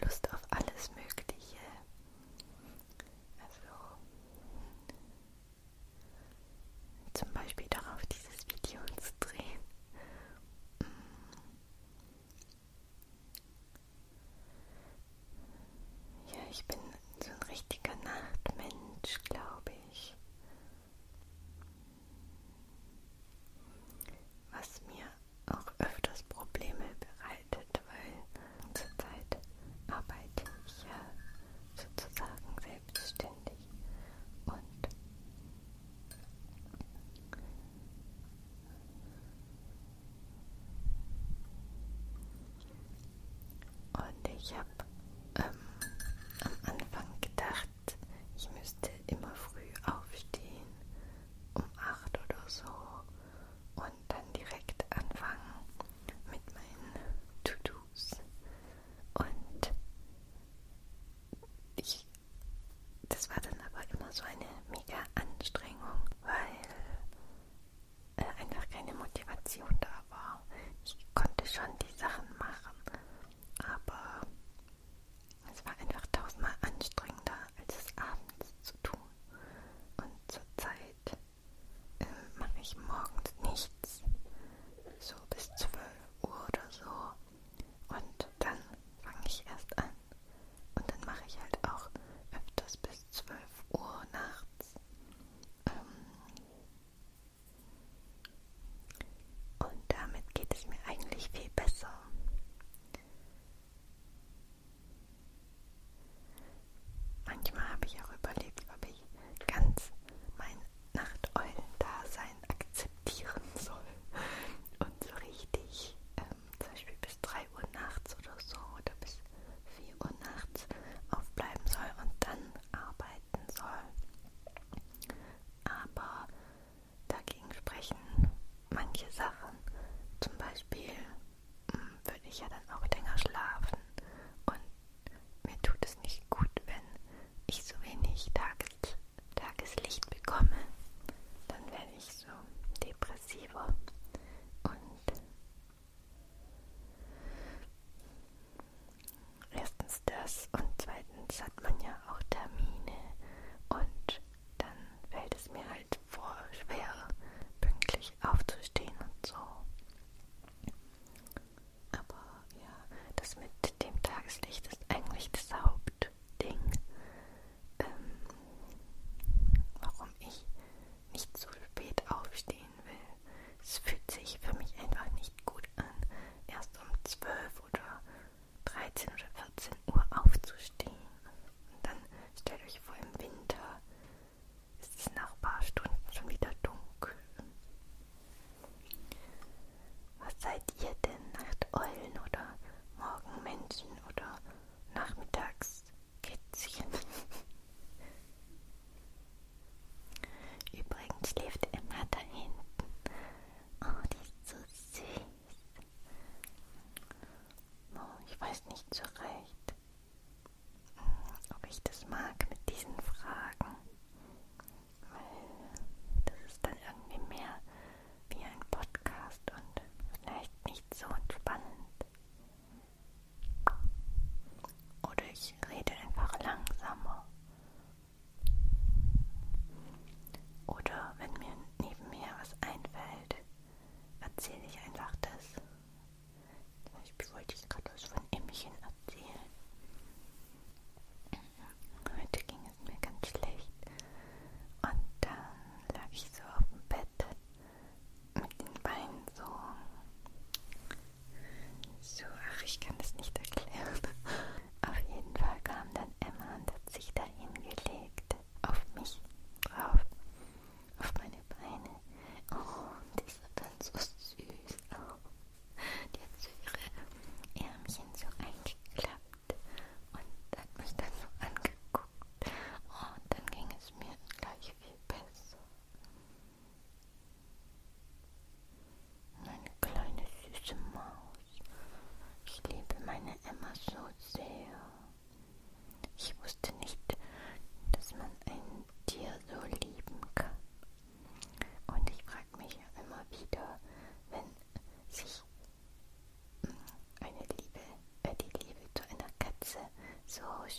los dos. Habe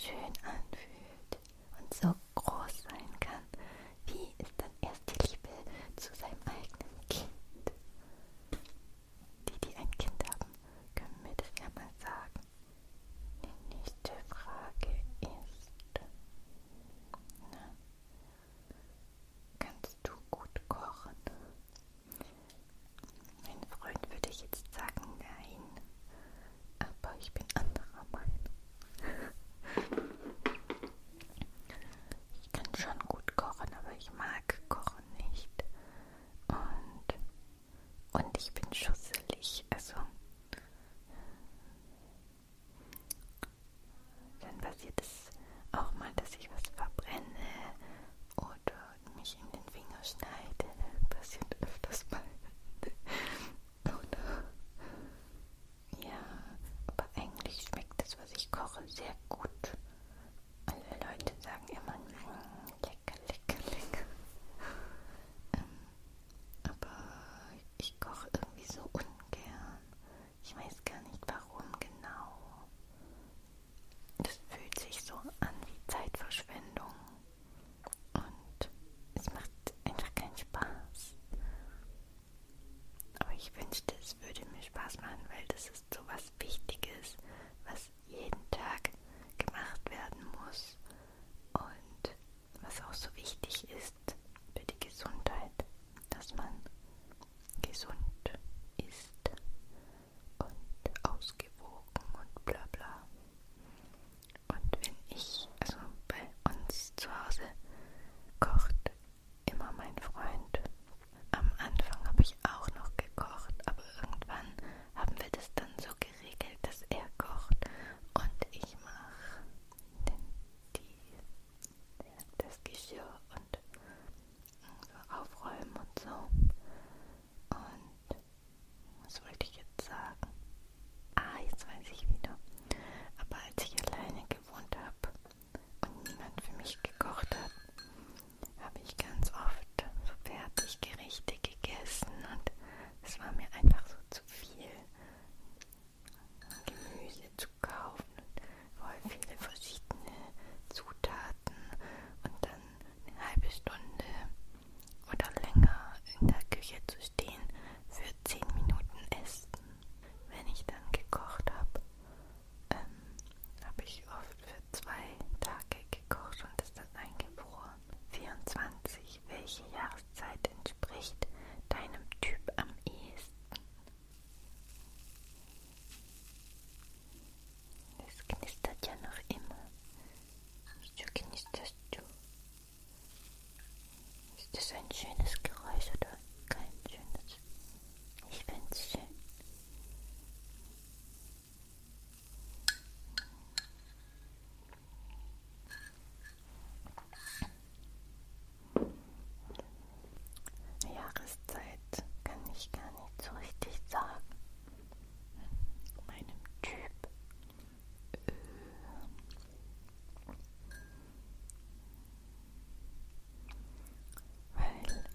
shoes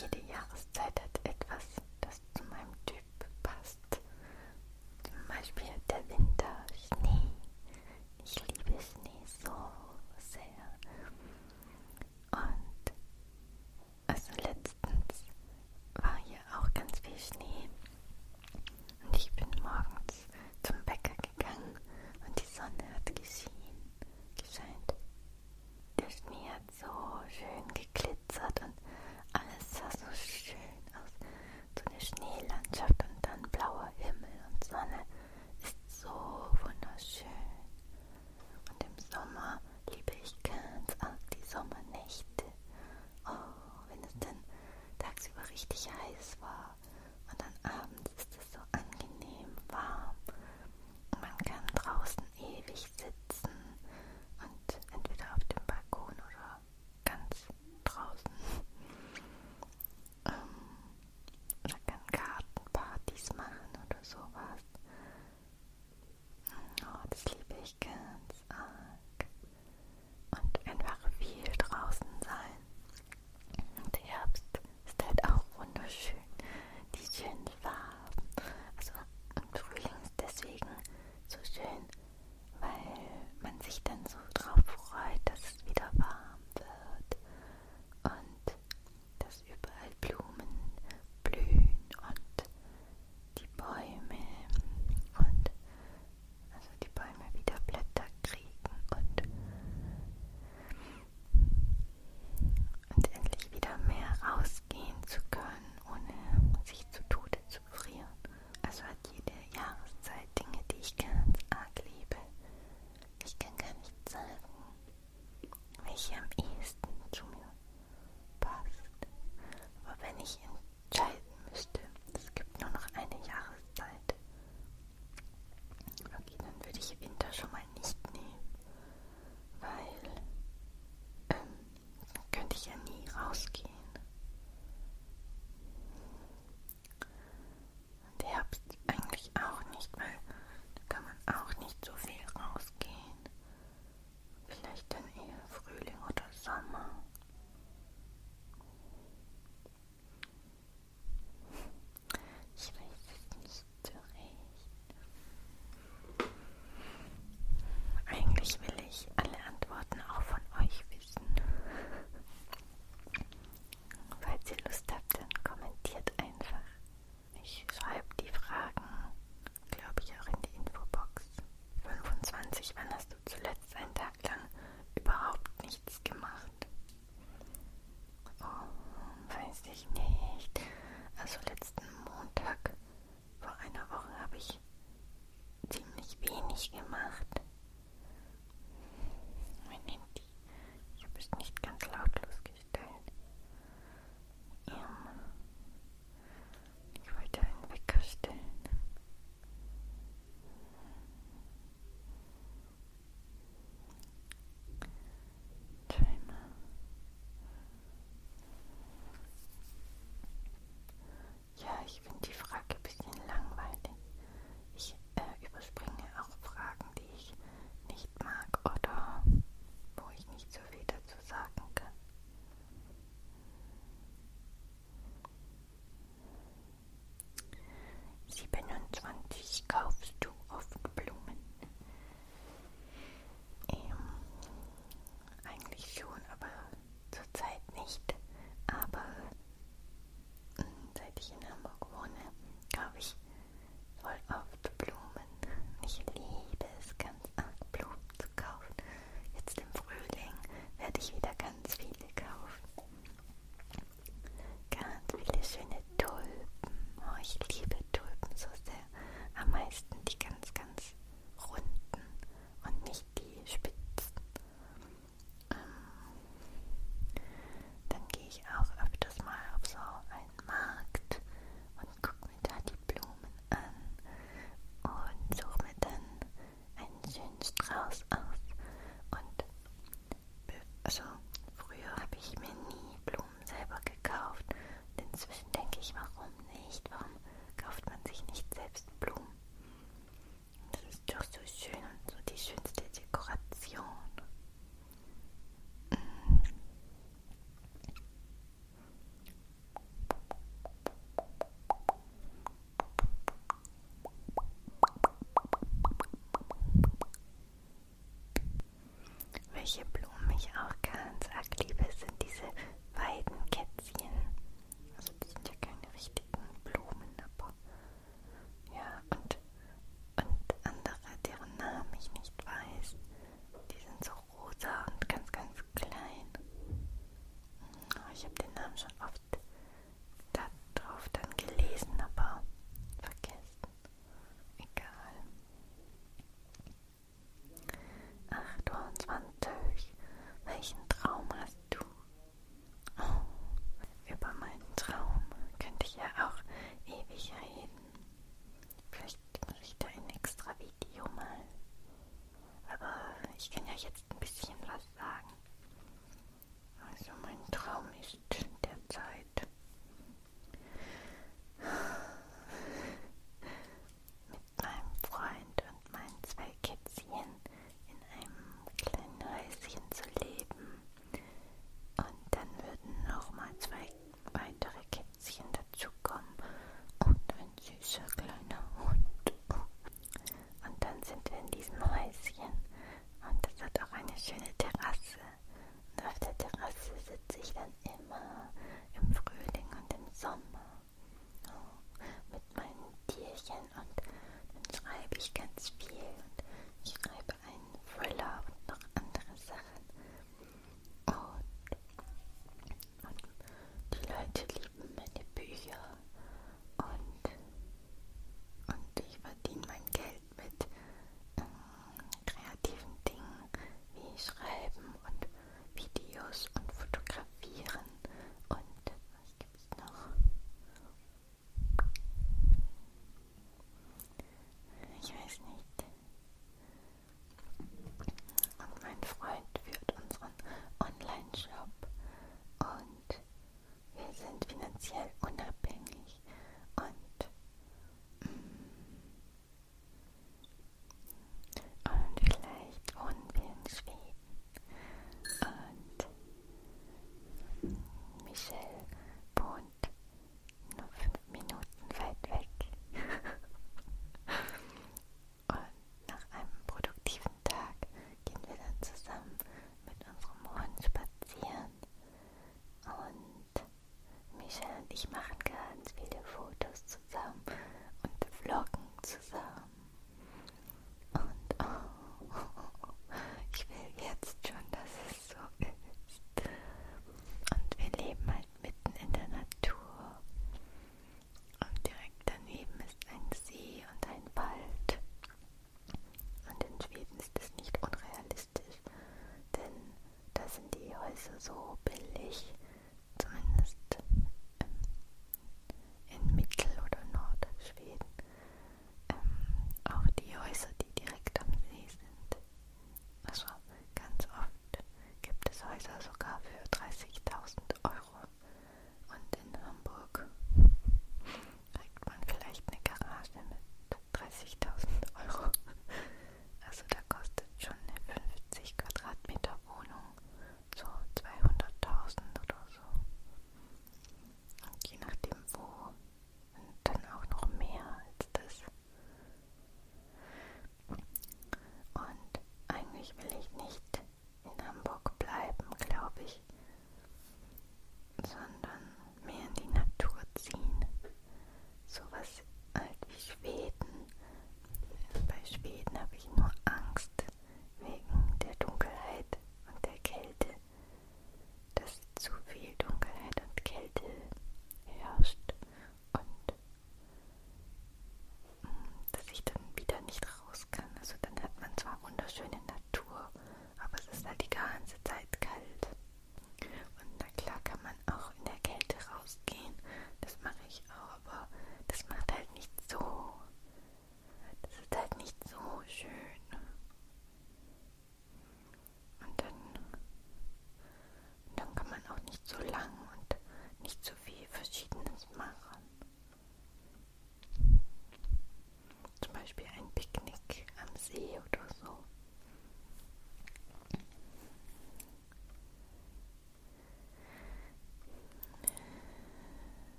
jede Jahreszeit hat